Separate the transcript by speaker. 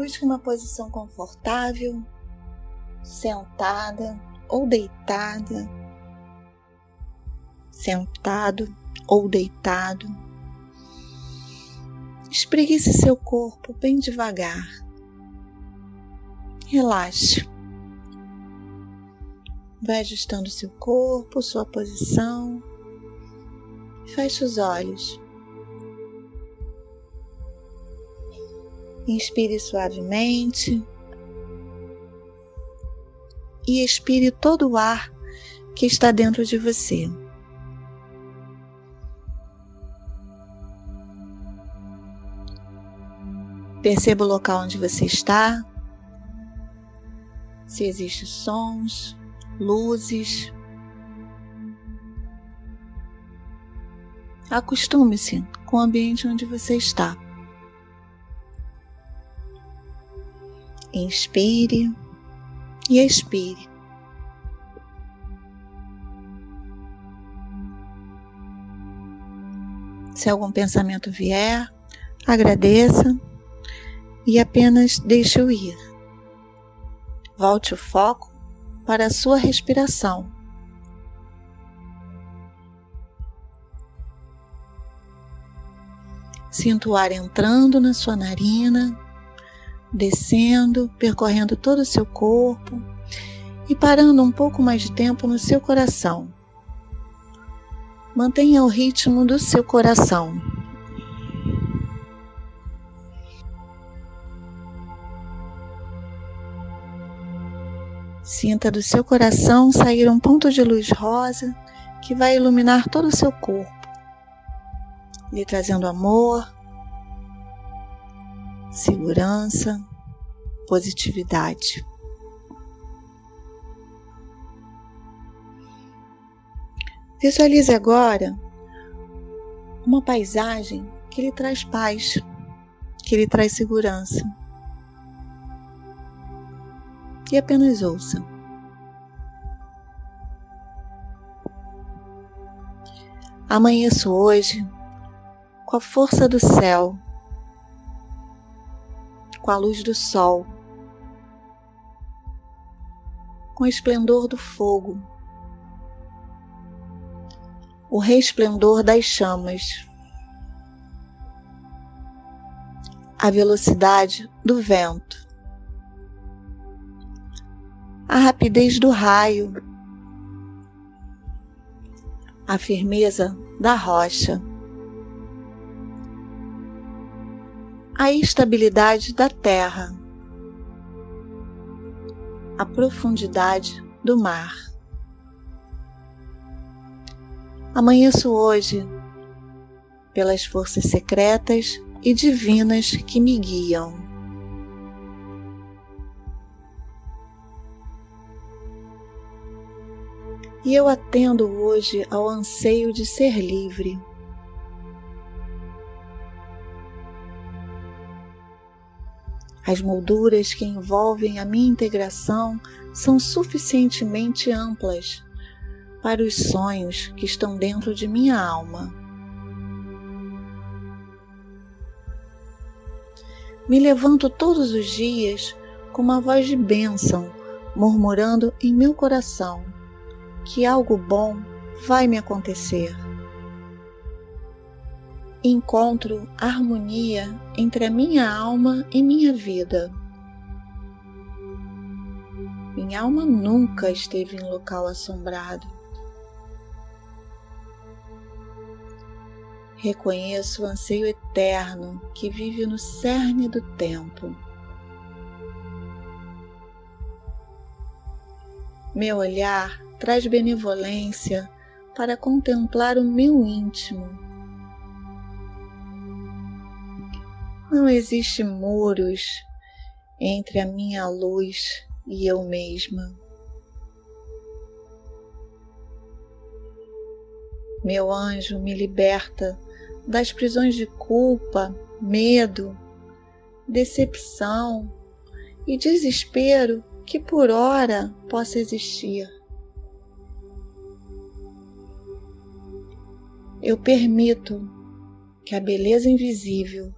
Speaker 1: Busque uma posição confortável, sentada ou deitada, sentado ou deitado. Espreguice seu corpo bem devagar. Relaxe. Vai ajustando seu corpo, sua posição. Feche os olhos. Inspire suavemente e expire todo o ar que está dentro de você. Perceba o local onde você está, se existem sons, luzes. Acostume-se com o ambiente onde você está. Inspire e expire. Se algum pensamento vier, agradeça e apenas deixe-o ir. Volte o foco para a sua respiração. Sinta o ar entrando na sua narina, descendo, percorrendo todo o seu corpo e parando um pouco mais de tempo no seu coração. Mantenha o ritmo do seu coração. Sinta do seu coração sair um ponto de luz rosa que vai iluminar todo o seu corpo, lhe trazendo amor, segurança, positividade. Visualize agora uma paisagem que lhe traz paz, que lhe traz segurança e apenas ouça. Amanheço hoje com a força do céu, com a luz do sol, com o esplendor do fogo, o resplendor das chamas, a velocidade do vento. A rapidez do raio, a firmeza da rocha, a estabilidade da terra, a profundidade do mar. Amanheço hoje pelas forças secretas e divinas que me guiam. e eu atendo hoje ao anseio de ser livre. As molduras que envolvem a minha integração são suficientemente amplas para os sonhos que estão dentro de minha alma. Me levanto todos os dias com uma voz de bênção, murmurando em meu coração que algo bom vai me acontecer. Encontro harmonia entre a minha alma e minha vida. Minha alma nunca esteve em local assombrado. Reconheço o anseio eterno que vive no cerne do tempo. Meu olhar traz benevolência para contemplar o meu íntimo. Não existe muros entre a minha luz e eu mesma. Meu anjo me liberta das prisões de culpa, medo, decepção e desespero que por ora possa existir. eu permito que a beleza invisível